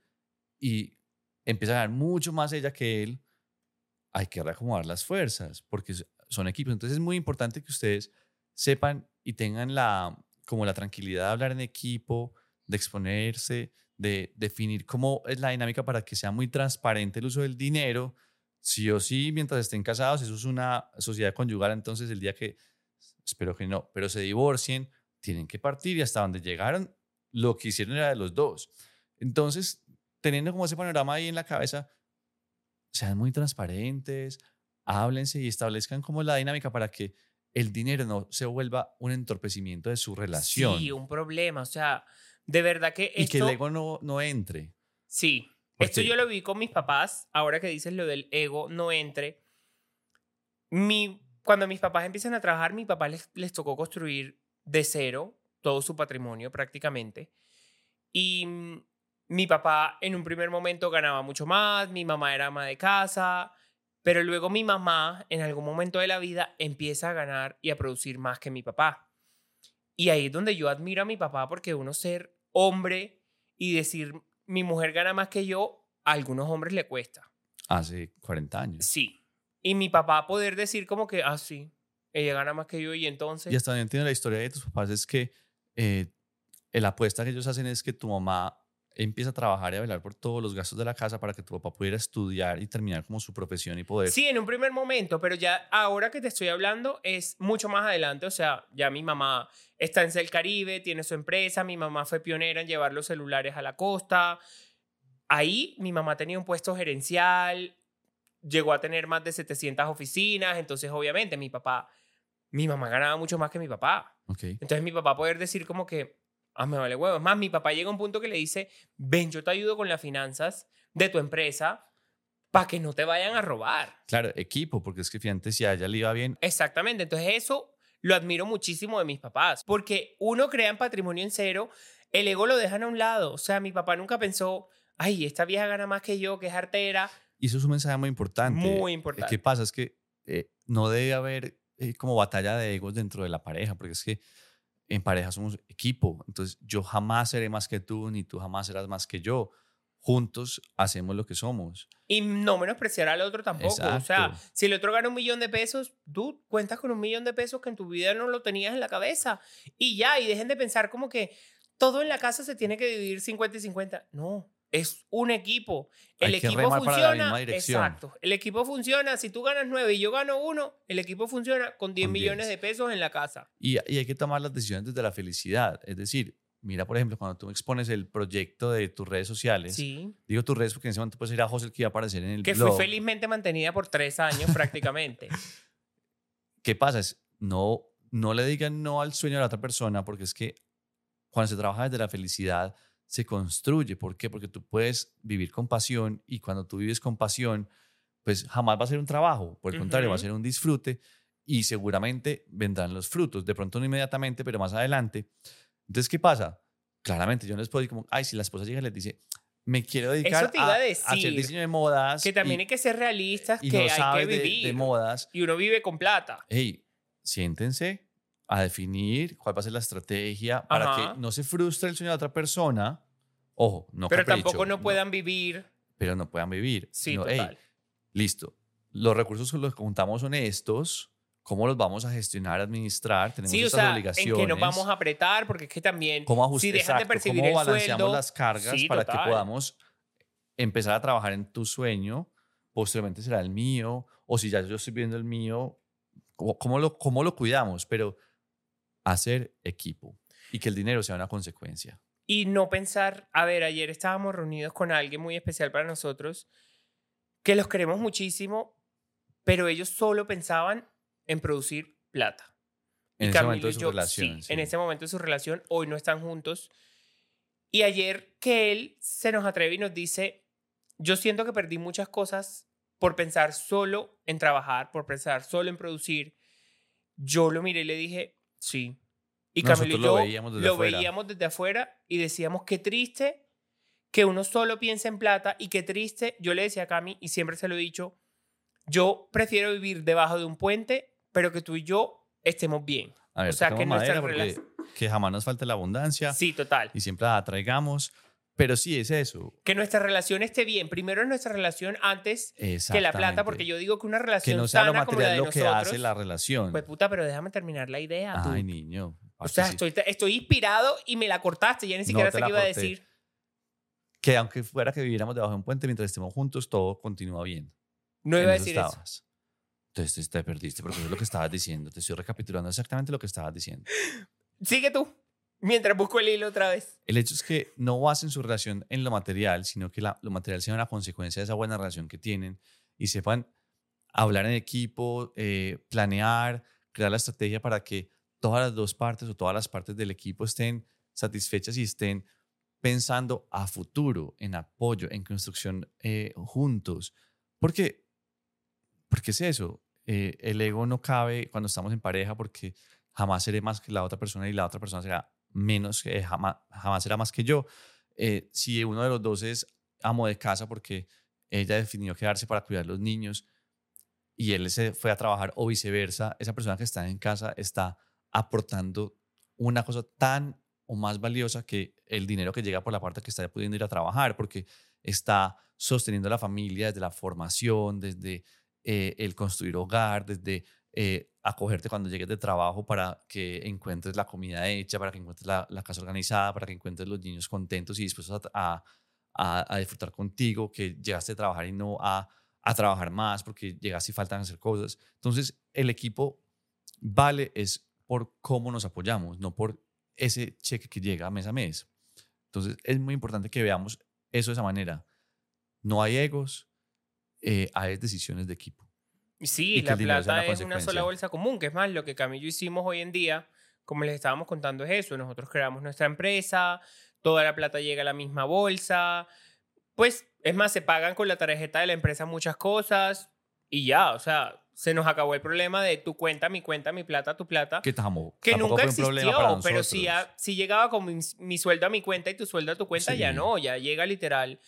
y empieza a ganar mucho más ella que él. Hay que reacomodar las fuerzas porque son equipos. Entonces es muy importante que ustedes sepan y tengan la, como la tranquilidad de hablar en equipo, de exponerse, de definir cómo es la dinámica para que sea muy transparente el uso del dinero. Sí o sí, mientras estén casados, eso es una sociedad conyugal, entonces el día que, espero que no, pero se divorcien, tienen que partir y hasta donde llegaron, lo que hicieron era de los dos. Entonces, teniendo como ese panorama ahí en la cabeza, sean muy transparentes, háblense y establezcan como la dinámica para que el dinero no se vuelva un entorpecimiento de su relación.
Sí, un problema. O sea, de verdad que
y que el
esto-
ego no, no entre.
Sí. Esto
Porque-
yo lo vi con mis papás. Ahora que dices lo del ego no entre. Mi, cuando mis papás empiezan a trabajar, mi papá les, les tocó construir de cero todo su patrimonio prácticamente. Y mm, mi papá en un primer momento ganaba mucho más, mi mamá era ama de casa, pero luego mi mamá en algún momento de la vida empieza a ganar y a producir más que mi papá. Y ahí es donde yo admiro a mi papá porque uno ser hombre y decir mi mujer gana más que yo, a algunos hombres le cuesta.
Hace 40 años.
Sí. Y mi papá poder decir como que, ah, sí, ella gana más que yo y entonces...
Y hasta donde entiendo la historia de tus papás es que eh, la apuesta que ellos hacen es que tu mamá empieza a trabajar y a velar por todos los gastos de la casa para que tu papá pudiera estudiar y terminar como su profesión y poder...
Sí, en un primer momento, pero ya ahora que te estoy hablando es mucho más adelante. O sea, ya mi mamá está en Cel Caribe, tiene su empresa, mi mamá fue pionera en llevar los celulares a la costa. Ahí mi mamá tenía un puesto gerencial, llegó a tener más de 700 oficinas, entonces obviamente mi papá, mi mamá ganaba mucho más que mi papá.
Ok.
Entonces mi papá poder decir como que, ah, me vale huevo. Es más, mi papá llega a un punto que le dice, ven, yo te ayudo con las finanzas de tu empresa para que no te vayan a robar.
Claro, equipo, porque es que fíjate, si a ella le iba bien,
Exactamente. Entonces eso lo admiro muchísimo de mis papás, porque uno crea en patrimonio en cero, el ego lo dejan a un lado. O sea, mi papá nunca pensó, ay, esta vieja gana más que yo, que es artera.
y eso es un mensaje muy importante.
Muy
Eh,
importante.
¿Qué pasa? Es que eh, no debe haber eh, como batalla de egos dentro de la pareja, porque es que en pareja somos equipo. Entonces, yo jamás seré más que tú, ni tú jamás serás más que yo. Juntos hacemos lo que somos.
Y no menospreciar al otro tampoco. O sea,
Exacto.
si el otro gana un millón de pesos, tú cuentas con un millón de pesos que en tu vida no lo tenías en la cabeza. Y ya, y dejen de pensar como que todo en la casa se tiene que dividir 50 y 50. No, es un equipo. El
Hay
equipo funciona. Exacto. El equipo funciona. Si tú ganas 9 y yo gano 1, el equipo funciona con 10
Con
millones
10.
de pesos en la casa.
Y, y hay que tomar las decisiones desde la felicidad. Es decir, mira, por ejemplo, cuando tú expones el proyecto de tus redes sociales,
Sí.
digo tus redes porque en ese momento puedes ir a José, que iba a aparecer en el
Que
blog.
fui felizmente mantenida por tres años prácticamente.
¿Qué pasa? Es no, no le digan no al sueño de la otra persona porque es que cuando se trabaja desde la felicidad se construye. ¿Por qué? Porque tú puedes vivir con pasión y cuando tú vives con pasión, pues jamás va a ser un trabajo. Por el contrario, va a ser un disfrute y seguramente vendrán los frutos. De pronto no inmediatamente, pero más adelante. Entonces, ¿qué pasa? Claramente yo no les puedo decir como, ay, si la esposa llega y les dice, me quiero dedicar
a
a, a hacer
decir,
diseño de modas.
que también
y,
hay que ser realistas,
y
que
no
hay que
de-
vivir.
de modas
Y uno vive con plata.
hey, siéntense a definir cuál va a ser la estrategia para
Ajá.
que no se frustre el sueño de otra persona. Ojo, no
pero
capricho,
tampoco no puedan vivir.
pero no puedan vivir.
Sí,
hey,
total.
listo. Los recursos con los que contamos son estos. ¿Cómo los vamos a gestionar, administrar? Tenemos
Sí, o
estas
sea, en
obligaciones.
que nos vamos a apretar, porque es que también,
¿Cómo
si
ajustar?
dejas de percibir
¿Cómo
el
balanceamos
sueldo,
las cargas
sí,
para
total.
que podamos empezar a trabajar en tu sueño? Posteriormente será el mío. O si ya yo estoy viendo el mío, ¿cómo, cómo lo, cómo lo cuidamos? Pero hacer equipo y que el dinero sea una consecuencia.
y no pensar, a ver, ayer estábamos reunidos con alguien muy especial para nosotros, que los queremos muchísimo, pero ellos solo pensaban en producir plata.
En
Y
ese momento de su
yo,
relación.
sí, en ese momento de su relación, hoy no están juntos. Y ayer que él se nos atreve y nos dice, yo siento que perdí muchas cosas por pensar solo en trabajar, por pensar solo en producir. Yo lo miré y le dije, sí. Y Camilo y yo
lo veíamos desde
lo
afuera.
veíamos desde afuera y decíamos, qué triste que uno solo piense en plata y qué triste, yo le decía a Cami y siempre se lo he dicho, yo prefiero vivir debajo de un puente, pero que tú y yo estemos bien.
A ver,
o sea, que nuestras
porque que jamás nos falte la abundancia
Sí, total.
y siempre la traigamos. Pero sí es eso.
Que nuestra relación esté bien. Primero es nuestra relación antes que la plata, porque yo digo que una
que
relación
no sea lo
sana como la de
material lo que
nosotros.
hace la relación.
Pues puta, pero déjame terminar la idea. tú.
Ay, niño.
o sea,
sí.
estoy, estoy inspirado y me la cortaste. Ya ni siquiera
te
sé qué iba a decir.
Que aunque fuera que viviéramos debajo de un puente mientras estemos juntos, todo continúa bien.
No
En
iba a decir eso.
estabas. Entonces te perdiste, porque eso es lo que estabas diciendo. Te estoy recapitulando exactamente lo que estabas diciendo.
Sigue tú. Mientras busco el hilo otra vez.
El hecho es que no basen su relación en lo material, sino que la- lo material sea una consecuencia de esa buena relación que tienen y sepan hablar en equipo, eh, planear, crear la estrategia para que todas las dos partes o todas las partes del equipo estén satisfechas y estén pensando a futuro, en apoyo, en construcción eh, juntos. Porque, porque es eso, eh, el ego no cabe cuando estamos en pareja porque jamás seré más que la otra persona y la otra persona será menos, que jamás, jamás será más que yo. Eh, si uno de los dos es amo de casa porque ella definió quedarse para cuidar los niños y él se fue a trabajar o viceversa, esa persona que está en casa está aportando una cosa tan o más valiosa que el dinero que llega por la parte que está pudiendo ir a trabajar, porque está sosteniendo a la familia desde la formación, desde eh, el construir hogar, desde eh, acogerte cuando llegues de trabajo para que encuentres la comida hecha, para que encuentres la, la casa organizada, para que encuentres los niños contentos y dispuestos a, a- a- disfrutar contigo, que llegaste a trabajar y no a, a trabajar más porque llegaste y faltan hacer cosas. Entonces, el equipo vale es por cómo nos apoyamos, no por ese cheque que llega mes a mes. Entonces, es muy importante que veamos eso de esa manera. No hay egos, eh, hay decisiones de equipo.
Sí, la plata es una sola bolsa común, que es más, lo que yo hicimos hoy en día, como les estábamos contando, es eso. Nosotros creamos nuestra empresa, toda la plata llega a la misma bolsa. Pues, es más, se pagan con la tarjeta de la empresa muchas cosas y ya, o sea, se nos acabó el problema de tu cuenta, mi cuenta, mi plata, tu plata.
Que, tampoco,
que nunca existió, pero si, si llegaba con mi, mi sueldo a mi cuenta y tu sueldo a tu cuenta, ya no, ya llega literal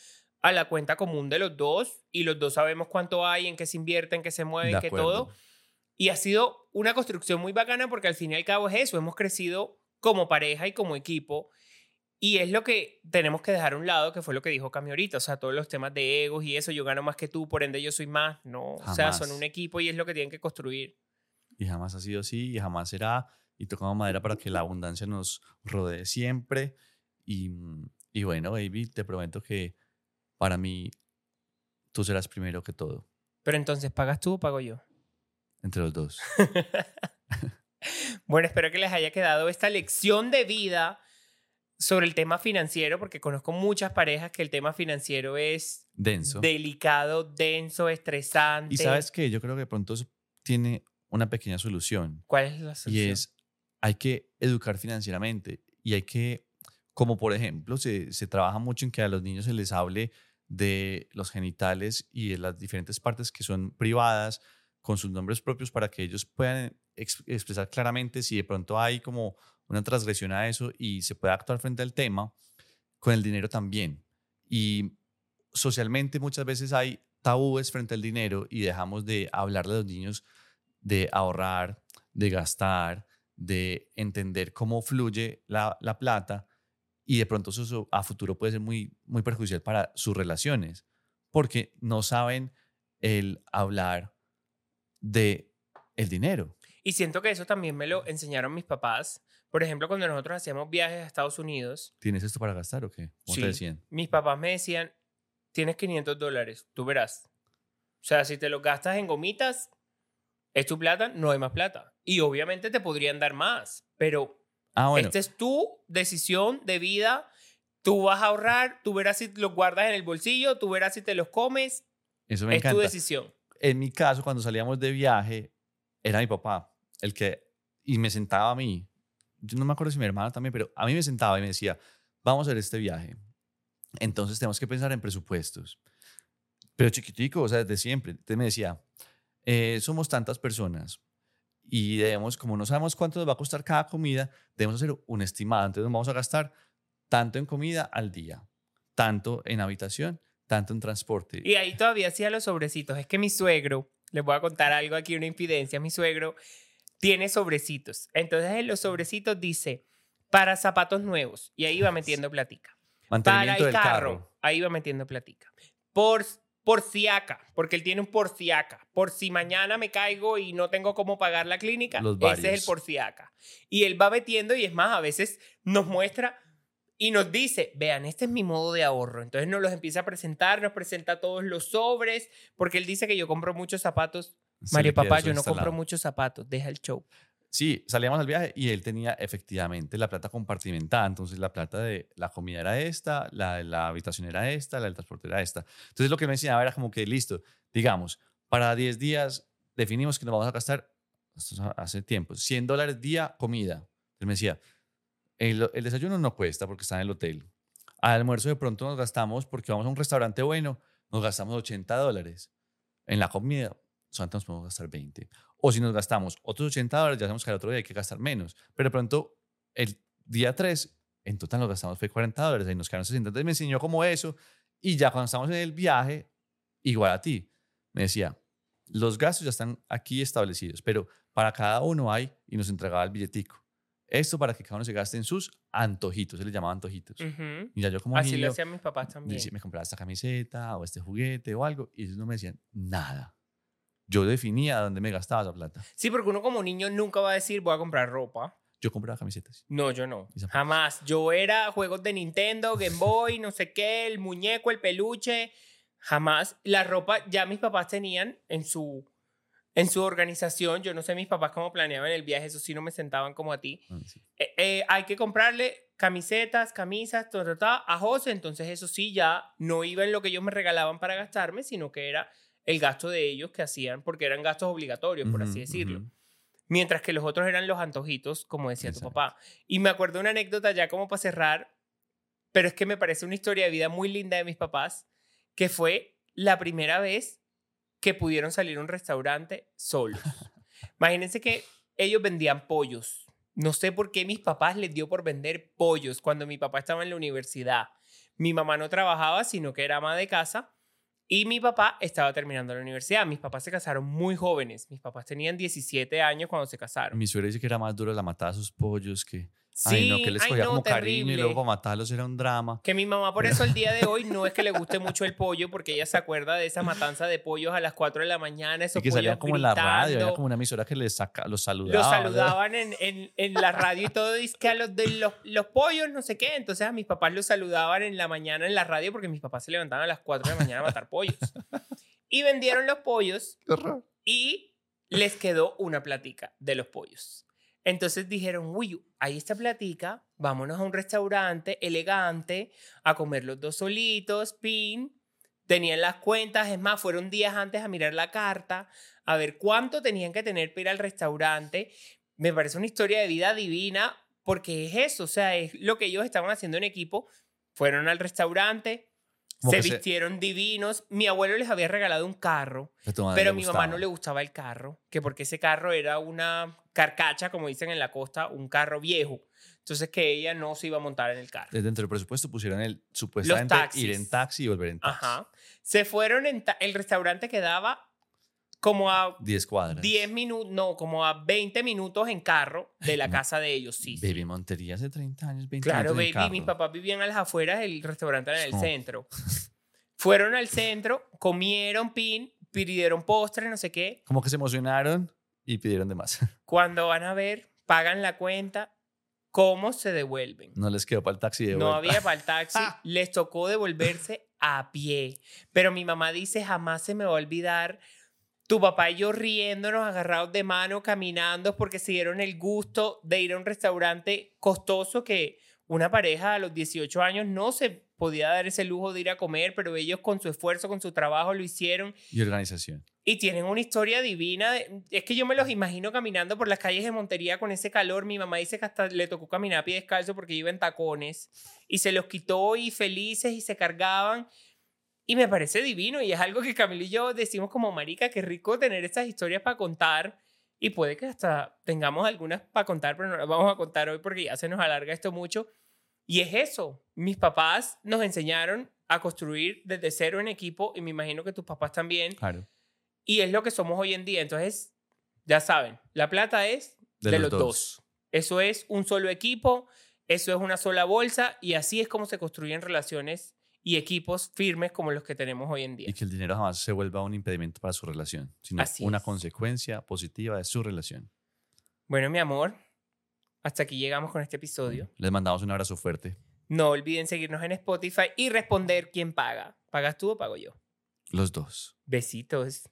a la cuenta común de los dos y los dos sabemos cuánto hay, en qué se invierte, en qué se mueve,
De
en qué
acuerdo.
todo. Y ha sido una construcción muy bacana porque al fin y al cabo es eso, hemos crecido como pareja y como equipo. Y es lo que tenemos que dejar a un lado, que fue lo que dijo Cami ahorita, o sea, todos los temas de egos y eso, yo gano más que tú, por ende yo soy más, no, o sea, son
Jamás.
un equipo y es lo que tienen que construir.
Y jamás ha sido así y jamás será. Y tocamos madera para que la abundancia nos rodee siempre. Y, y bueno, baby, te prometo que para mí tú serás primero que todo,
Pero entonces, ¿pagas tú o pago yo?
entre los dos.
Bueno, espero que les haya quedado esta lección de vida sobre el tema financiero, porque conozco muchas parejas que el tema financiero es
Denso.
delicado, denso, estresante.
Y sabes que yo creo que de pronto eso tiene una pequeña solución.
¿Cuál es la
Y
solución?
es, hay que educar financieramente y hay que, como por ejemplo, se, se trabaja mucho en que a los niños se les hable de los genitales y de las diferentes partes que son privadas con sus nombres propios para que ellos puedan ex- expresar claramente si de pronto hay como una transgresión a eso y se pueda actuar frente al tema, con el dinero también. Y socialmente muchas veces hay tabúes frente al dinero y dejamos de hablarle a los niños de ahorrar, de gastar, de entender cómo fluye la plata y de pronto eso- a futuro puede ser muy, muy perjudicial para sus relaciones porque no saben el hablar de el dinero.
Y siento que eso también me lo enseñaron mis papás. Por ejemplo, cuando nosotros hacíamos viajes a Estados Unidos,
¿Tienes esto para gastar o qué? ¿Cómo
Sí.
te decían?
mis papás me decían, tienes 500 dólares, tú verás. O sea, si te lo gastas en gomitas, es tu plata, no hay más plata. Y obviamente te podrían dar más, pero
Ah, bueno,
esta es tu decisión de vida. Tú vas a ahorrar, tú verás si los guardas en el bolsillo, tú verás si te los comes,
eso me
es tu decisión.
En mi caso, cuando salíamos de viaje, era mi papá el que, y me sentaba a mí. Yo no me acuerdo si mi hermana también, pero a mí me sentaba y me decía, vamos a hacer este viaje. Entonces tenemos que pensar en presupuestos. Pero chiquitico, o sea, desde siempre. Entonces me decía, eh, somos tantas personas y debemos, como no sabemos cuánto nos va a costar cada comida, debemos hacer un estimado. Entonces nos vamos a gastar tanto en comida al día, tanto en habitación, tanto en transporte.
Y ahí todavía hacía los sobrecitos. Es que mi suegro, les voy a contar algo aquí, una infidencia. Mi suegro tiene sobrecitos. Entonces en los sobrecitos dice, para zapatos nuevos. Y ahí va metiendo platica. Para el carro,
carro.
ahí va metiendo platica. Por, por si acá, porque él tiene un por si acá. Por si mañana me caigo y no tengo cómo pagar la clínica,
Los
ese es el por si acá. Y él va metiendo y es más, a veces nos muestra y nos dice, vean, este es mi modo de ahorro. Entonces nos los empieza a presentar, nos presenta todos los sobres, porque él dice que yo compro muchos zapatos.
Se
Mario Papá, yo no compro muchos zapatos, deja el show.
Sí, salíamos al viaje y él tenía efectivamente la plata compartimentada. Entonces, la plata de la comida era esta, la de la habitación era esta, la del transporte era esta. Entonces, lo que me enseñaba era como que, listo, digamos, para 10 días definimos que nos vamos a gastar, hace tiempo, 100 dólares día comida. Él me decía, el, el desayuno no cuesta porque está en el hotel. Al almuerzo de pronto nos gastamos, porque vamos a un restaurante bueno, nos gastamos 80 dólares. En la comida solamente nos podemos gastar 20. O si nos gastamos otros 80 dólares, ya sabemos que al otro día hay que gastar menos. Pero de pronto, el día 3, en total nos gastamos fue 40 dólares y nos quedaron 60. Entonces me enseñó como eso. Y ya cuando estamos en el viaje, igual a ti, me decía, los gastos ya están aquí establecidos, pero para cada uno hay, y nos entregaba el billetico. Esto para que cada uno se gaste en sus antojitos, se les llamaba antojitos.
Ujú.
Y ya yo como
Así
niño,
lo hacían mis papás
me
también.
decía- me compraba esta camiseta o este juguete o algo, y ellos no me decían nada. Yo definía dónde me gastaba esa plata.
Sí, porque uno como niño nunca va a decir voy a comprar ropa.
Yo compraba camisetas.
No, yo no. Jamás. Yo era juegos de Nintendo, Game Boy, no sé qué, el muñeco, el peluche. Jamás. La ropa ya mis papás tenían en su, en su organización. Yo no sé mis papás cómo planeaban el viaje. Eso sí no me sentaban como a ti.
Ah, sí.
Eh, eh, hay que comprarle camisetas, camisas, ta, a José. Entonces eso sí ya no iba en lo que ellos me regalaban para gastarme, sino que era el gasto de ellos que hacían porque eran gastos obligatorios, por así decirlo. Mientras que los otros eran los antojitos, como decía tu papá. Y me acuerdo una anécdota ya como para cerrar, pero es que me parece una historia de vida muy linda de mis papás, que fue la primera vez que pudieron salir a un restaurante solos. Imagínense que ellos vendían pollos. No sé por qué mis papás les dio por vender pollos cuando mi papá estaba en la universidad. Mi mamá no trabajaba, sino que era ama de casa. Y mi papá estaba terminando la universidad. Mis papás se casaron muy jóvenes. Mis papás tenían 17 años cuando se casaron.
Mi suegra dice que era más duro la matada a sus pollos que.
Sí,
ay, no, que les
ay,
cogía
no,
como cariño y
terrible.
luego para matarlos era un drama.
Que mi mamá por eso el día de hoy no es que le guste mucho el pollo, porque ella se acuerda de esa matanza de pollos a las 4 de la mañana, esos
Y que salían como en la radio,
gritando.
era como una emisora que les saca, los saludaba.
Los saludaban en, en, en la radio y todo, dice que a los de los, los pollos, no sé qué. Entonces a mis papás los saludaban en la mañana en la radio porque mis papás se levantaban a las 4 de la mañana a matar pollos. Y vendieron los pollos
Qué horror.
y les quedó una platica de los pollos. Entonces dijeron, uy, ahí está platica, vámonos a un restaurante elegante a comer los dos solitos, pin. Tenían las cuentas, es más, fueron días antes a mirar la carta, a ver cuánto tenían que tener para ir al restaurante. Me parece una historia de vida divina porque es eso, o sea, es lo que ellos estaban haciendo en equipo. Fueron al restaurante, se vistieron divinos. Mi abuelo les había regalado un carro. Pero a mi mamá no le gustaba el carro, que porque ese carro era una carcacha, como dicen en la costa, un carro viejo. Entonces que ella no se iba a montar en el carro.
Desde dentro del presupuesto pusieron el supuestamente ir en taxi y volver en taxi.
Ajá. Se fueron en el restaurante quedaba como a
10 cuadras.
10 minutos, no, como a 20 minutos en carro de la casa de ellos, sí. sí.
Baby Montería hace 30 años, 20
Claro,
años. en
baby, mis papás vivían a las afueras, el restaurante era en el
No.
centro. Fueron al centro, comieron pin, pidieron postre, no sé qué.
Como que se emocionaron y pidieron de más.
Cuando van a ver, pagan la cuenta, ¿cómo se devuelven?
No les quedó para el taxi de
No
vuelta.
había para el taxi, les tocó devolverse a pie. Pero mi mamá dice, jamás se me va a olvidar tu papá y yo riéndonos, agarrados de mano, caminando, porque se dieron el gusto de ir a un restaurante costoso que una pareja a los 18 años no se podía dar ese lujo de ir a comer, pero ellos con su esfuerzo, con su trabajo lo hicieron.
Y organización.
Y tienen una historia divina. de- es que yo me los imagino caminando por las calles de Montería con ese calor. Mi mamá dice que hasta le tocó caminar a pie descalzo porque iba en tacones. Y se los quitó y felices y se cargaban. Y me parece divino. Y es algo que Camilo y yo decimos como marica, qué rico tener estas historias para contar. Y puede que hasta tengamos algunas para contar, pero no las vamos a contar hoy porque ya se nos alarga esto mucho. Y es eso. Mis papás nos enseñaron a construir desde cero en equipo y me imagino que tus papás también.
Claro.
Y es lo que somos hoy en día. Entonces, ya saben, la plata es de, los, dos. Eso es un solo equipo, eso es una sola bolsa y así es como se construyen relaciones y equipos firmes como los que tenemos hoy en día.
Y que el dinero jamás se vuelva un impedimento para su relación, sino
Así
una
es.
consecuencia positiva de su relación.
Bueno, mi amor, hasta aquí llegamos con este episodio.
Les mandamos un abrazo fuerte.
No olviden seguirnos en Spotify y responder quién paga. ¿Pagas tú o pago yo?
Los dos.
Besitos.